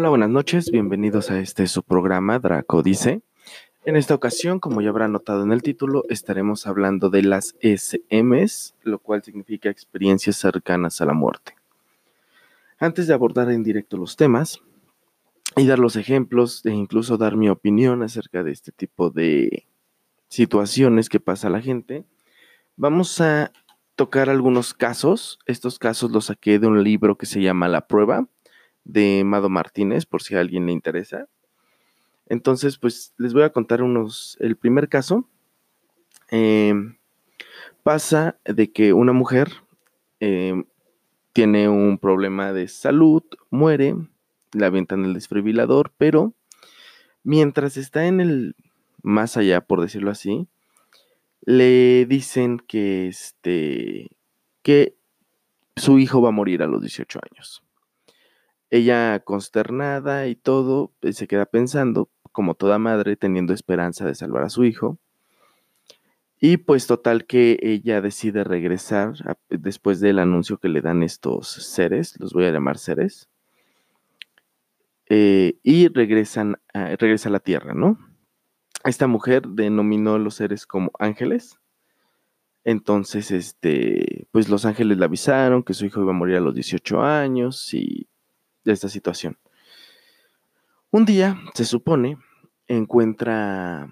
Hola, buenas noches, bienvenidos a este su programa Draco Dice. En esta ocasión, como ya habrán notado en el título, estaremos hablando de las SMs, lo cual significa experiencias cercanas a la muerte. Antes de abordar en directo los temas y dar los ejemplos e incluso dar mi opinión acerca de este tipo de situaciones que pasa a la gente, vamos a tocar algunos casos. Estos casos los saqué de un libro que se llama La Prueba de Mado Martínez, por si a alguien le interesa. Entonces, pues les voy a contar unos. El primer caso em, pasa de que una mujer em, tiene un problema de salud, muere, la avientan el desfibrilador, pero mientras está en el más allá, por decirlo así, le dicen que este que su hijo va a morir a los 18 años. Ella consternada y todo, pues, se queda pensando, como toda madre, teniendo esperanza de salvar a su hijo. Y pues total que ella decide regresar después del anuncio que le dan estos seres, los voy a llamar seres, eh, y regresan regresa a la tierra, ¿no? Esta mujer denominó a los seres como ángeles. Entonces, este, pues los ángeles le avisaron que su hijo iba a morir a los 18 años y de esta situación. Un día, se supone, encuentra,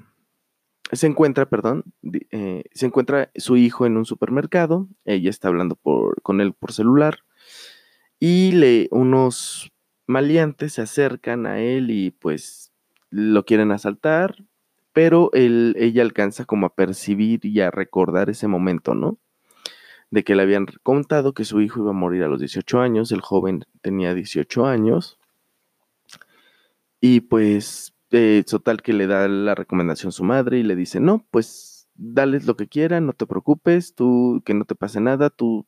se encuentra, perdón, eh, se encuentra su hijo en un supermercado, ella está hablando por, con él por celular y le, unos maleantes se acercan a él y pues lo quieren asaltar, pero él, ella alcanza como a percibir y a recordar ese momento, ¿no? De que le habían contado que su hijo iba a morir a los 18 años, el joven tenía 18 años, y pues eh, total que le da la recomendación a su madre y le dice, no, pues dales lo que quieran, no te preocupes, tú que no te pase nada, tú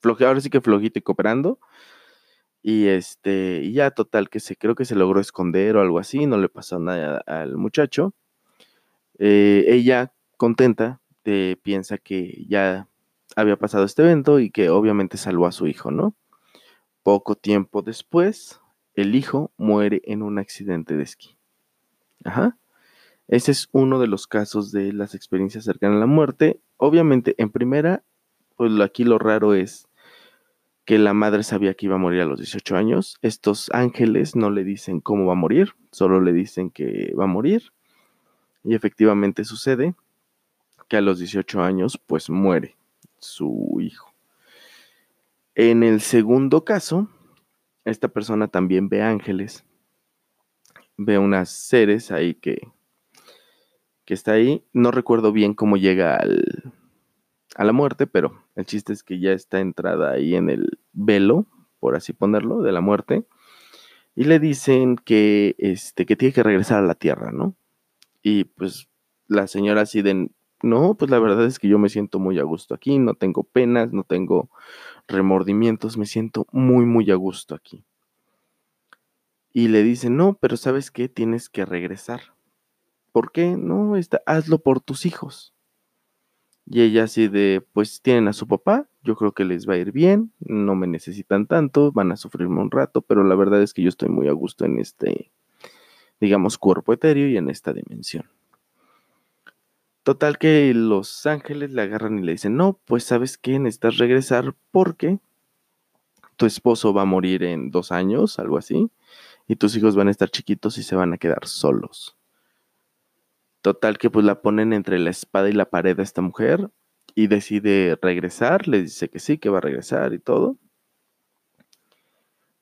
floje, ahora sí que flojito y cooperando. Y este, ya total que se creo que se logró esconder o algo así, no le pasó nada al muchacho. Eh, ella contenta eh, piensa que ya había pasado este evento y que obviamente salvó a su hijo, ¿no? Poco tiempo después, el hijo muere en un accidente de esquí. Ajá. Ese es uno de los casos de las experiencias cercanas a la muerte. Obviamente, en primera, pues aquí lo raro es que la madre sabía que iba a morir a los 18 años. Estos ángeles no le dicen cómo va a morir, solo le dicen que va a morir. Y efectivamente sucede que a los 18 años, pues muere su hijo. En el segundo caso, esta persona también ve ángeles, ve unas seres ahí que, que está ahí. No recuerdo bien cómo llega al, a la muerte, pero el chiste es que ya está entrada ahí en el velo, por así ponerlo, de la muerte. Y le dicen que, este, que tiene que regresar a la tierra, ¿no? Y pues la señora así de, no, pues la verdad es que yo me siento muy a gusto aquí, no tengo penas, no tengo remordimientos, me siento muy, muy a gusto aquí. Y le dice, no, pero ¿sabes qué? Tienes que regresar. ¿Por qué? No, está, hazlo por tus hijos. Y ella así de, pues tienen a su papá, yo creo que les va a ir bien, no me necesitan tanto, van a sufrirme un rato, pero la verdad es que yo estoy muy a gusto en este, digamos, cuerpo etéreo y en esta dimensión. Total que los ángeles le agarran y le dicen, no, pues sabes que necesitas regresar porque tu esposo va a morir en dos años, algo así, y tus hijos van a estar chiquitos y se van a quedar solos. Total que pues la ponen entre la espada y la pared a esta mujer y decide regresar, le dice que sí, que va a regresar y todo.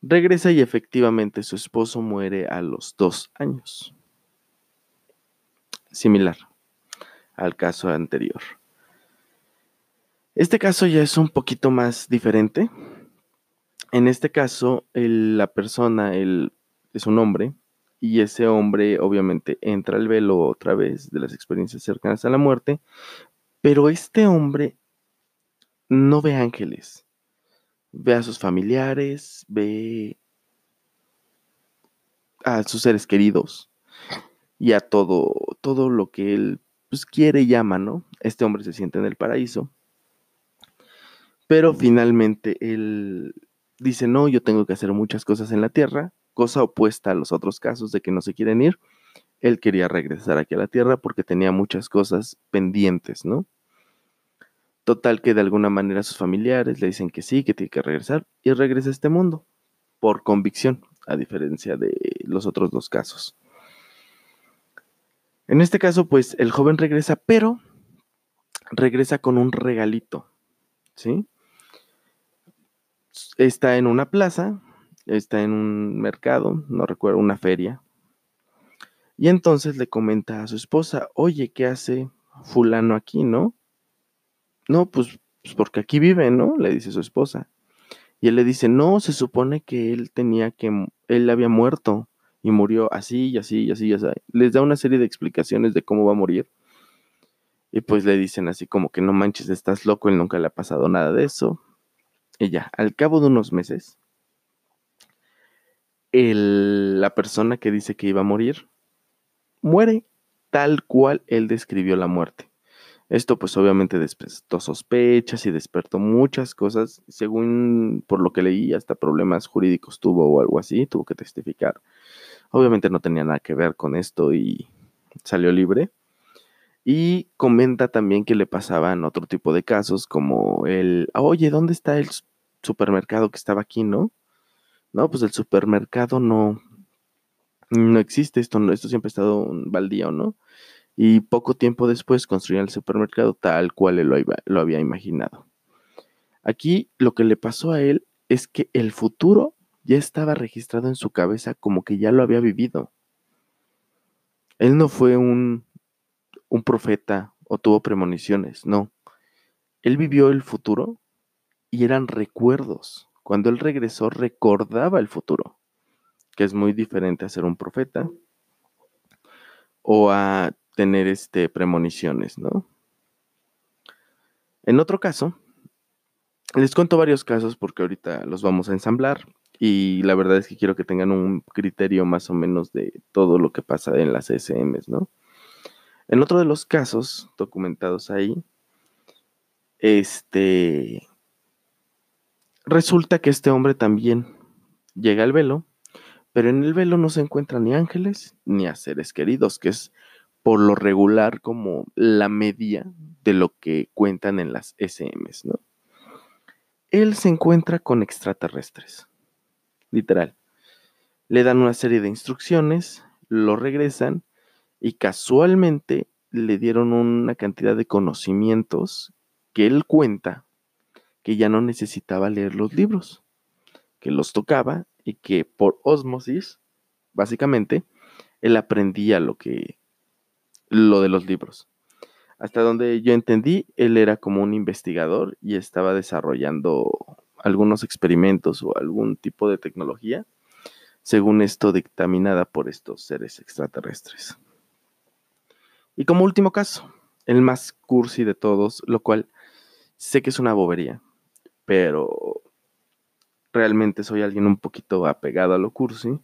Regresa y efectivamente su esposo muere a los dos años. Similar al caso anterior. Este caso ya es un poquito más diferente. En este caso, la persona es un hombre y ese hombre obviamente entra al velo otra vez de las experiencias cercanas a la muerte, pero este hombre no ve ángeles, ve a sus familiares, ve a sus seres queridos y a todo, todo lo que él pues, quiere y llama, ¿no? Este hombre se siente en el paraíso. Pero finalmente él dice, no, yo tengo que hacer muchas cosas en la tierra, cosa opuesta a los otros casos de que no se quieren ir, él quería regresar aquí a la Tierra porque tenía muchas cosas pendientes, ¿no? Total que de alguna manera sus familiares le dicen que sí, que tiene que regresar y regresa a este mundo por convicción, a diferencia de los otros dos casos. En este caso, pues el joven regresa, pero regresa con un regalito, ¿sí? Está en una plaza, está en un mercado, no recuerdo, una feria. Y entonces le comenta a su esposa, oye, ¿qué hace fulano aquí, no? No, pues, pues, porque aquí vive, ¿no? Le dice su esposa. Y él le dice, no, se supone que él tenía que, él había muerto y murió así y así y así y así. Les da una serie de explicaciones de cómo va a morir. Y pues le dicen así como que no manches, estás loco, él nunca le ha pasado nada de eso. Y ya, al cabo de unos meses, la persona que dice que iba a morir muere tal cual él describió la muerte. Esto pues obviamente despertó sospechas y despertó muchas cosas, según por lo que leí, hasta problemas jurídicos tuvo o algo así, tuvo que testificar. Obviamente no tenía nada que ver con esto y salió libre. Y comenta también que le pasaban otro tipo de casos como el, oye, ¿dónde está el supermercado que estaba aquí, no? No, pues el supermercado no, no existe, esto, esto siempre ha estado un baldío, ¿no? y poco tiempo después construyeron el supermercado tal cual él lo, había imaginado. Aquí lo que le pasó a él es que el futuro ya estaba registrado en su cabeza como que ya lo había vivido. Él no fue un, un profeta o tuvo premoniciones, no. Él vivió el futuro y eran recuerdos. Cuando él regresó recordaba el futuro, que es muy diferente a ser un profeta o a tener este, premoniciones, ¿no? En otro caso, les cuento varios casos porque ahorita los vamos a ensamblar y la verdad es que quiero que tengan un criterio más o menos de todo lo que pasa en las SMs, ¿no? En otro de los casos documentados ahí, este, resulta que este hombre también llega al velo, pero en el velo no se encuentran ni ángeles ni a seres queridos, que es por lo regular como la media de lo que cuentan en las SMs, ¿no? Él se encuentra con extraterrestres, literal. Le dan una serie de instrucciones, lo regresan y casualmente le dieron una cantidad de conocimientos que él cuenta que ya no necesitaba leer los libros, que los tocaba y que por osmosis, básicamente, él aprendía lo que lo de los libros. Hasta donde yo entendí, él era como un investigador y estaba desarrollando algunos experimentos o algún tipo de tecnología, según esto dictaminada por estos seres extraterrestres. Y como último caso, el más cursi de todos, lo cual sé que es una bobería, pero realmente soy alguien un poquito apegado a lo cursi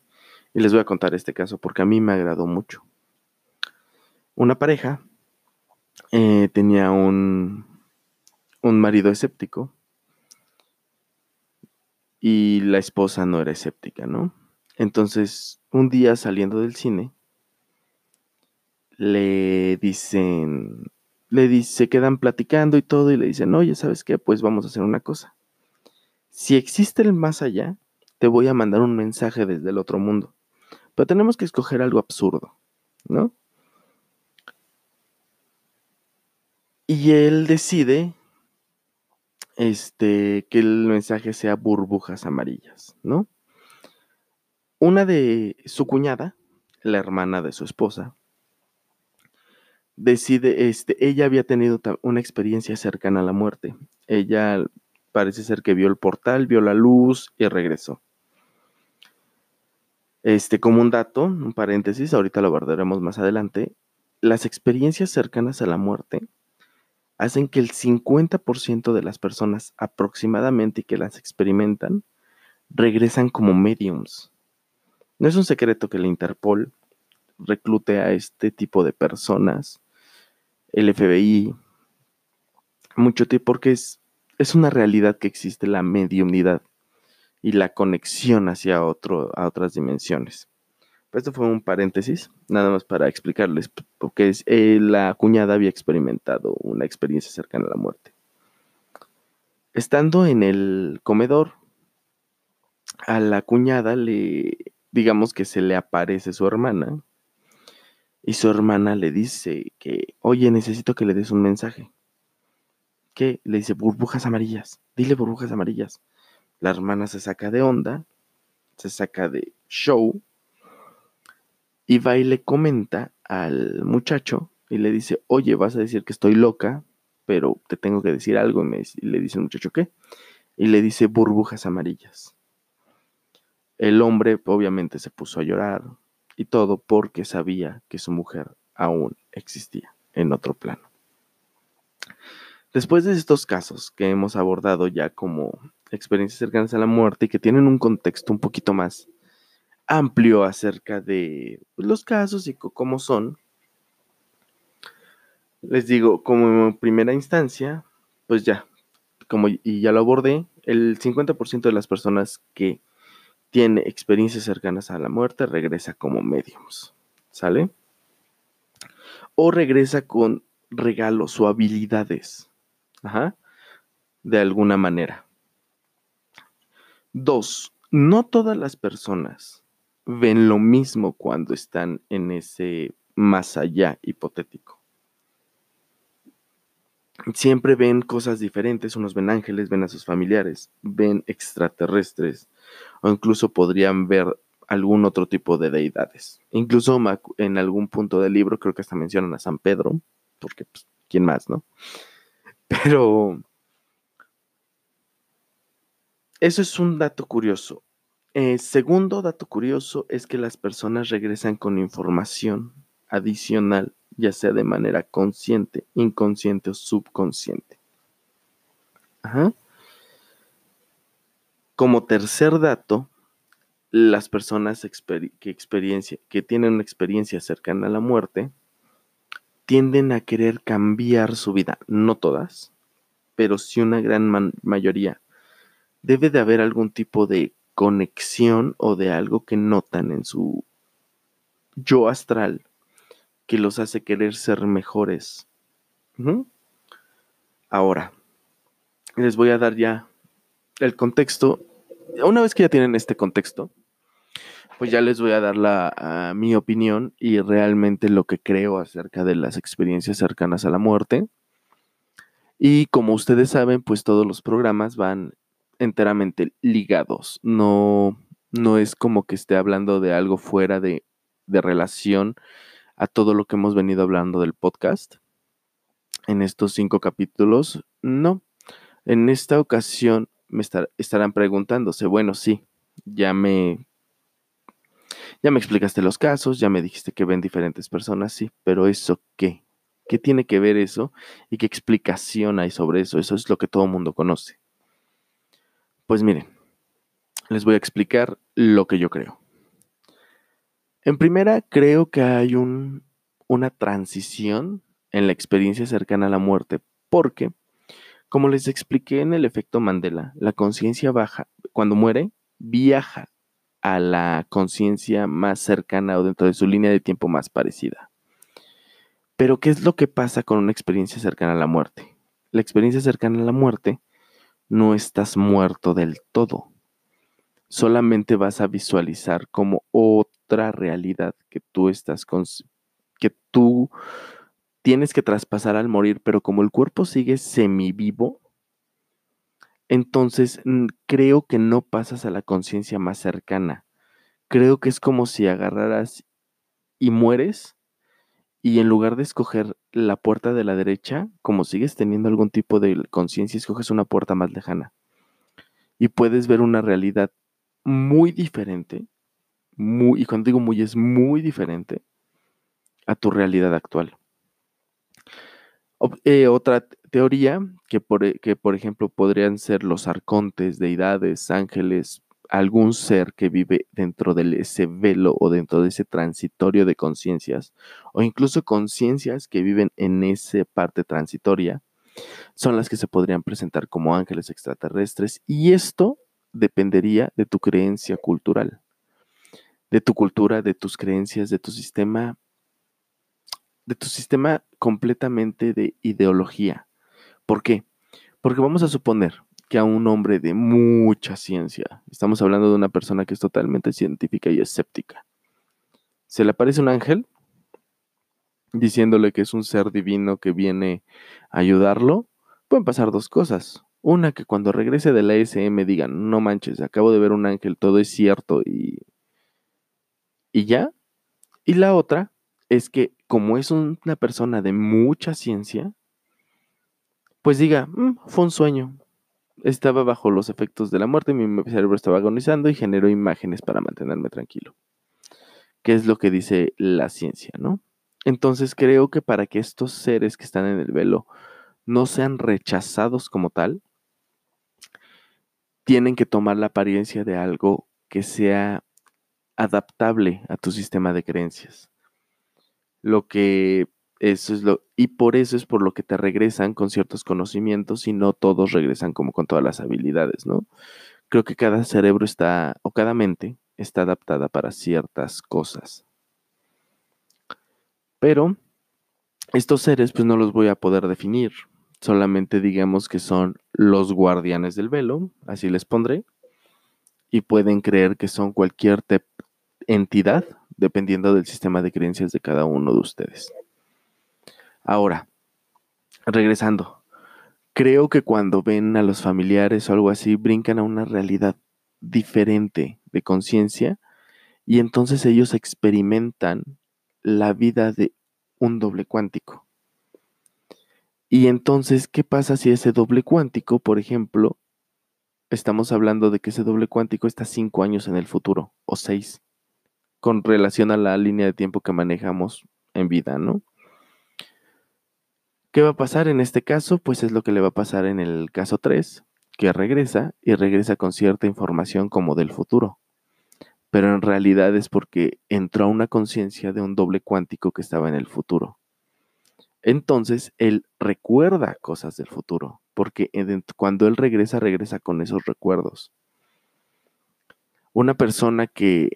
y les voy a contar este caso porque a mí me agradó mucho una pareja eh, tenía un, un marido escéptico y la esposa no era escéptica, ¿no? Entonces, un día saliendo del cine, le dicen, le dice, se quedan platicando y todo y le dicen, oye, ¿sabes qué? Pues vamos a hacer una cosa. Si existe el más allá, te voy a mandar un mensaje desde el otro mundo. Pero tenemos que escoger algo absurdo, ¿no? Y él decide este, que el mensaje sea burbujas amarillas, ¿no? Una de su cuñada, la hermana de su esposa, decide, este, ella había tenido una experiencia cercana a la muerte. Ella parece ser que vio el portal, vio la luz y regresó. Este, como un dato, un paréntesis, ahorita lo abordaremos más adelante, las experiencias cercanas a la muerte hacen que el 50% de las personas aproximadamente que las experimentan regresan como mediums. No es un secreto que la Interpol reclute a este tipo de personas, el FBI, mucho tiempo, porque es, es una realidad que existe la mediumnidad, y la conexión hacia otro, a otras dimensiones. Esto fue un paréntesis, nada más para explicarles, porque eh, la cuñada había experimentado una experiencia cercana a la muerte. Estando en el comedor, a la cuñada le, digamos que se le aparece su hermana, y su hermana le dice que, oye, necesito que le des un mensaje. ¿Qué? Le dice, burbujas amarillas, dile burbujas amarillas. La hermana se saca de onda, se saca de show, y va y le comenta al muchacho y le dice, oye, vas a decir que estoy loca, pero te tengo que decir algo. Y, le dice el muchacho, ¿qué? Y le dice burbujas amarillas. El hombre obviamente se puso a llorar y todo porque sabía que su mujer aún existía en otro plano. Después de estos casos que hemos abordado ya como experiencias cercanas a la muerte y que tienen un contexto un poquito más amplio acerca de los casos y cómo son. Les digo, como en primera instancia, pues ya, como y ya lo abordé, el 50% de las personas que tiene experiencias cercanas a la muerte regresa como mediums, ¿sale? O regresa con regalos o habilidades, ajá, de alguna manera. Dos, no todas las personas ven lo mismo cuando están en ese más allá hipotético. Siempre ven cosas diferentes, unos ven ángeles, ven a sus familiares, ven extraterrestres o incluso podrían ver algún otro tipo de deidades. Incluso en algún punto del libro creo que hasta mencionan a San Pedro, porque pues, ¿quién más, no? Pero eso es un dato curioso. Eh, segundo dato curioso es que las personas regresan con información adicional, ya sea de manera consciente, inconsciente o subconsciente. Como tercer dato, las personas que, que tienen una experiencia cercana a la muerte tienden a querer cambiar su vida. No todas, pero sí una gran mayoría. Debe de haber algún tipo de conexión o de algo que notan en su yo astral que los hace querer ser mejores. Ahora, les voy a dar ya el contexto. Una vez que ya tienen este contexto, pues ya les voy a dar la, mi opinión y realmente lo que creo acerca de las experiencias cercanas a la muerte. Y como ustedes saben, pues todos los programas van enteramente ligados. No, no es como que esté hablando de algo fuera de, relación a todo lo que hemos venido hablando del podcast en estos cinco capítulos. No, en esta ocasión me estarán preguntándose, bueno, sí, ya me, ya me explicaste los casos, ya me dijiste que ven diferentes personas, sí, pero ¿eso qué? ¿Qué tiene que ver eso? ¿Y qué explicación hay sobre eso? Eso es lo que todo el mundo conoce. Pues miren, les voy a explicar lo que yo creo. En primera, creo que hay un, una transición en la experiencia cercana a la muerte, porque, como les expliqué en el efecto Mandela, la conciencia baja, cuando muere, viaja a la conciencia más cercana o dentro de su línea de tiempo más parecida. Pero, ¿qué es lo que pasa con una experiencia cercana a la muerte? La experiencia cercana a la muerte no estás muerto del todo. Solamente vas a visualizar como otra realidad que tú estás que tú tienes que traspasar al morir, pero como el cuerpo sigue semivivo, entonces creo que no pasas a la conciencia más cercana. Creo que es como si agarraras y mueres y en lugar de escoger la puerta de la derecha, como sigues teniendo algún tipo de conciencia, escoges una puerta más lejana. Y puedes ver una realidad muy diferente, muy, y cuando digo muy es muy diferente a tu realidad actual. Eh, otra teoría que por, e, que por ejemplo podrían ser los arcontes, deidades, ángeles, algún ser que vive dentro de ese velo o dentro de ese transitorio de conciencias, o incluso conciencias que viven en esa parte transitoria, son las que se podrían presentar como ángeles extraterrestres. Y esto dependería de tu creencia cultural, de tu cultura, de tus creencias, de tu sistema, de tu sistema completamente de ideología. ¿Por qué? Porque vamos a suponer que a un hombre de mucha ciencia, estamos hablando de una persona que es totalmente científica y escéptica, se le aparece un ángel diciéndole que es un ser divino que viene a ayudarlo, pueden pasar dos cosas. Una, que cuando regrese de la SM digan, no manches, acabo de ver un ángel, todo es cierto y, y ya. Y la otra es que como es una persona de mucha ciencia, pues diga, mm, fue un sueño. Estaba bajo los efectos de la muerte, mi cerebro estaba agonizando y generó imágenes para mantenerme tranquilo. ¿Qué es lo que dice la ciencia, no? Entonces creo que para que estos seres que están en el velo no sean rechazados como tal, tienen que tomar la apariencia de algo que sea adaptable a tu sistema de creencias. Lo que eso es lo y por eso es por lo que te regresan con ciertos conocimientos y no todos regresan como con todas las habilidades, ¿no? Creo que cada cerebro está o cada mente está adaptada para ciertas cosas. Pero estos seres pues no los voy a poder definir solamente digamos que son los guardianes del velo, así les pondré, y pueden creer que son cualquier entidad dependiendo del sistema de creencias de cada uno de ustedes. Ahora, regresando, creo que cuando ven a los familiares o algo así, brincan a una realidad diferente de conciencia y entonces ellos experimentan la vida de un doble cuántico. Y entonces, ¿qué pasa si ese doble cuántico, por ejemplo, estamos hablando de que ese doble cuántico está cinco años en el futuro o seis, con relación a la línea de tiempo que manejamos en vida, ¿no? ¿Qué va a pasar en este caso? Pues es lo que le va a pasar en el caso 3, que regresa y regresa con cierta información como del futuro. Pero en realidad es porque entró a una conciencia de un doble cuántico que estaba en el futuro entonces él recuerda cosas del futuro, porque cuando él regresa, regresa con esos recuerdos. Una persona que,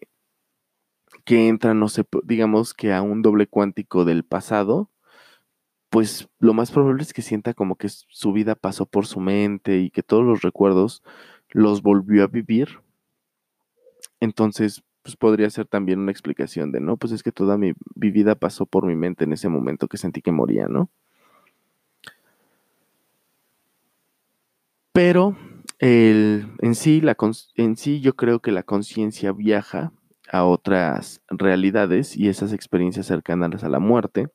que entra, no sé, digamos que a un doble cuántico del pasado, pues lo más probable es que sienta como que su vida pasó por su mente y que todos los recuerdos los volvió a vivir. Entonces, pues podría ser también una explicación de, no, pues es que toda mi, vida pasó por mi mente en ese momento que sentí que moría, ¿no? Pero en, sí, la, en sí yo creo que la conciencia viaja a otras realidades y esas experiencias cercanas a la muerte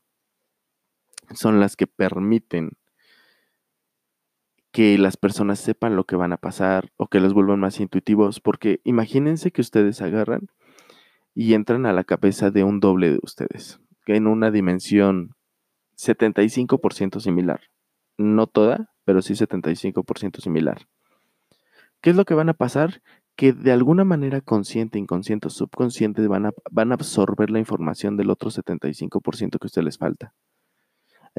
son las que permiten que las personas sepan lo que van a pasar o que los vuelvan más intuitivos, porque imagínense que ustedes agarran y entran a la cabeza de un doble de ustedes, en una dimensión 75% similar. No toda, pero sí 75% similar. ¿Qué es lo que van a pasar? Que de alguna manera consciente, inconsciente subconsciente van a, van a absorber la información del otro 75% que a ustedes les falta.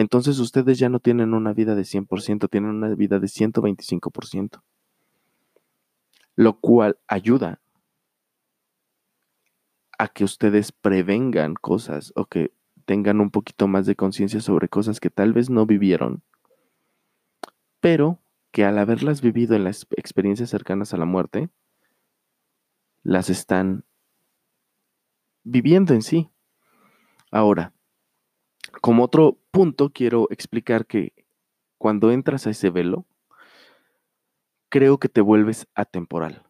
Entonces ustedes ya no tienen una vida de 100%, tienen una vida de 125%. Lo cual ayuda a que ustedes prevengan cosas o que tengan un poquito más de conciencia sobre cosas que tal vez no vivieron, pero que al haberlas vivido en las experiencias cercanas a la muerte, las están viviendo en sí. Ahora, como otro punto, quiero explicar que cuando entras a ese velo, creo que te vuelves atemporal.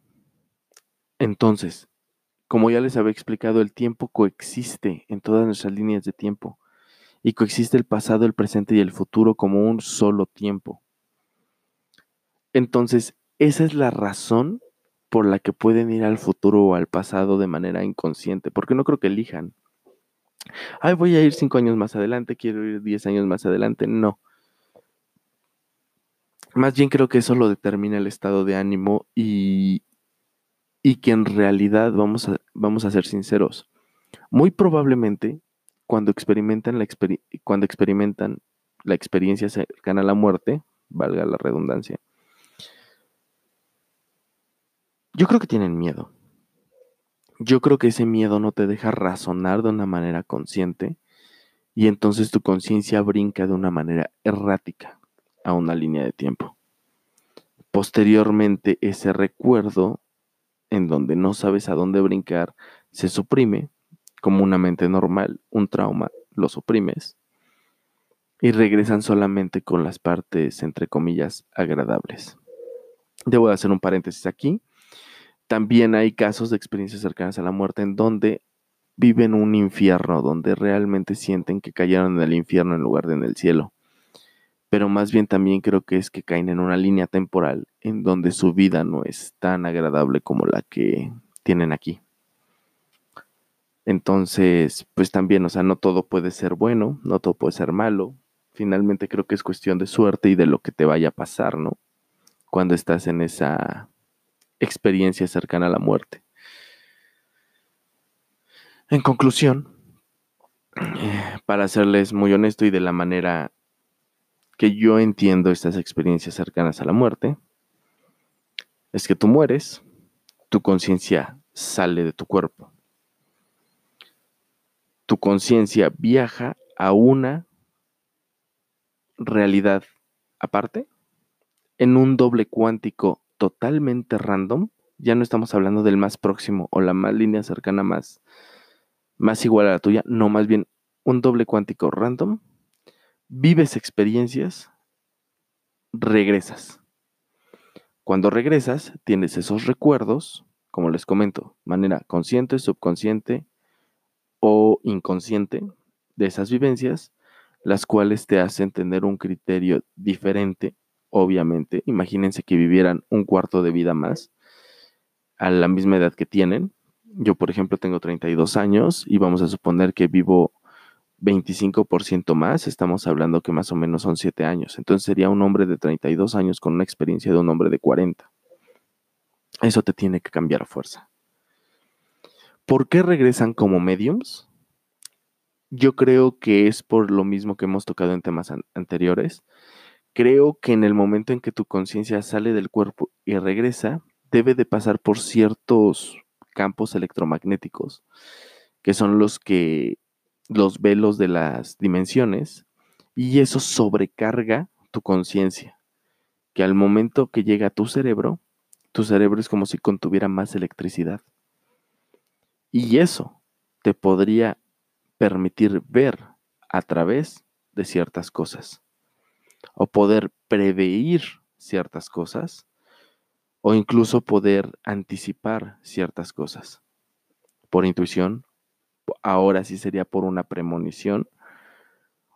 Entonces, como ya les había explicado, el tiempo coexiste en todas nuestras líneas de tiempo y coexiste el pasado, el presente y el futuro como un solo tiempo. Entonces, esa es la razón por la que pueden ir al futuro o al pasado de manera inconsciente, porque no creo que elijan. Ay, voy a ir cinco años más adelante, quiero ir diez años más adelante. No. Más bien creo que eso lo determina el estado de ánimo y, y que en realidad, vamos a, vamos a ser sinceros, muy probablemente cuando experimentan, la cuando experimentan la experiencia cercana a la muerte, valga la redundancia, Yo creo que tienen miedo. Yo creo que ese miedo no te deja razonar de una manera consciente y entonces tu conciencia brinca de una manera errática a una línea de tiempo. Posteriormente, ese recuerdo en donde no sabes a dónde brincar se suprime como una mente normal, un trauma, lo suprimes y regresan solamente con las partes, entre comillas, agradables. Debo de hacer un paréntesis aquí. También hay casos de experiencias cercanas a la muerte en donde viven un infierno, donde realmente sienten que cayeron en el infierno en lugar de en el cielo. Pero más bien también creo que es que caen en una línea temporal en donde su vida no es tan agradable como la que tienen aquí. Entonces, pues también, o sea, no todo puede ser bueno, no todo puede ser malo. Finalmente creo que es cuestión de suerte y de lo que te vaya a pasar, ¿no? Cuando estás en esa experiencia cercana a la muerte. En conclusión, eh, para serles muy honesto y de la manera que yo entiendo estas experiencias cercanas a la muerte, es que tú mueres, tu conciencia sale de tu cuerpo. Tu conciencia viaja a una realidad aparte, en un doble cuántico totalmente random. Ya no estamos hablando del más próximo o la más línea cercana más, más igual a la tuya, no, más bien un doble cuántico random. Vives experiencias, regresas. Cuando regresas, tienes esos recuerdos, como les comento, manera consciente, subconsciente o inconsciente de esas vivencias, las cuales te hacen tener un criterio diferente, obviamente. Imagínense que vivieran un cuarto de vida más a la misma edad que tienen. Yo, por ejemplo, tengo 32 años y vamos a suponer que vivo 25% más, estamos hablando que más o menos son 7 años. Entonces sería un hombre de 32 años con una experiencia de un hombre de 40. Eso te tiene que cambiar a fuerza. ¿Por qué regresan como mediums? Yo creo que es por lo mismo que hemos tocado en temas anteriores. Creo que en el momento en que tu conciencia sale del cuerpo y regresa, debe de pasar por ciertos campos electromagnéticos, que son los que los velos de las dimensiones, y eso sobrecarga tu conciencia, que al momento que llega a tu cerebro, tu cerebro es como si contuviera más electricidad. Y eso te podría permitir ver a través de ciertas cosas o poder prever ciertas cosas o incluso poder anticipar ciertas cosas por intuición, ahora sí sería por una premonición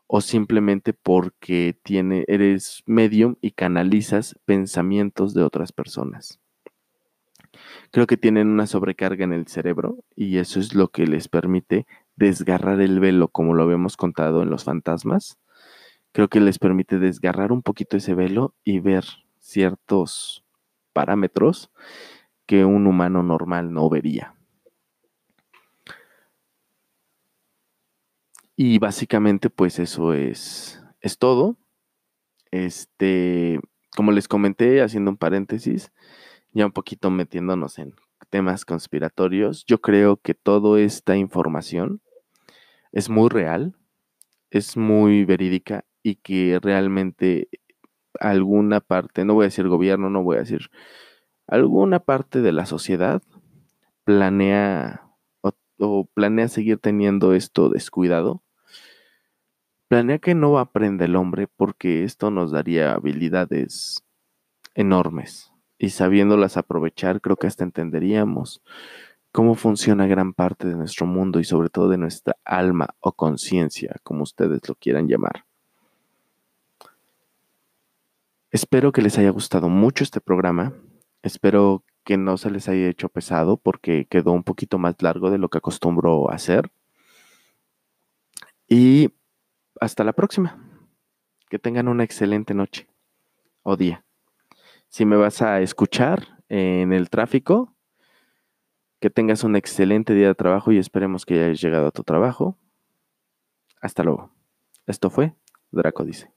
o simplemente porque tiene, eres medium y canalizas pensamientos de otras personas. Creo que tienen una sobrecarga en el cerebro y eso es lo que les permite desgarrar el velo, como lo habíamos contado en los fantasmas. Creo que les permite desgarrar un poquito ese velo y ver ciertos parámetros que un humano normal no vería. Y básicamente, pues eso es, es todo. Este, como les comenté, haciendo un paréntesis, ya un poquito metiéndonos en temas conspiratorios, yo creo que toda esta información es muy real, es muy verídica y que realmente alguna parte, no voy a decir gobierno, no voy a decir, alguna parte de la sociedad planea o, planea seguir teniendo esto descuidado. Planea que no aprenda el hombre porque esto nos daría habilidades enormes y sabiéndolas aprovechar creo que hasta entenderíamos cómo funciona gran parte de nuestro mundo y sobre todo de nuestra alma o conciencia, como ustedes lo quieran llamar. Espero que les haya gustado mucho este programa. Espero que no se les haya hecho pesado porque quedó un poquito más largo de lo que acostumbro hacer. Y hasta la próxima. Que tengan una excelente noche o día. Si me vas a escuchar en el tráfico, que tengas un excelente día de trabajo y esperemos que hayas llegado a tu trabajo. Hasta luego. Esto fue Draco Dice.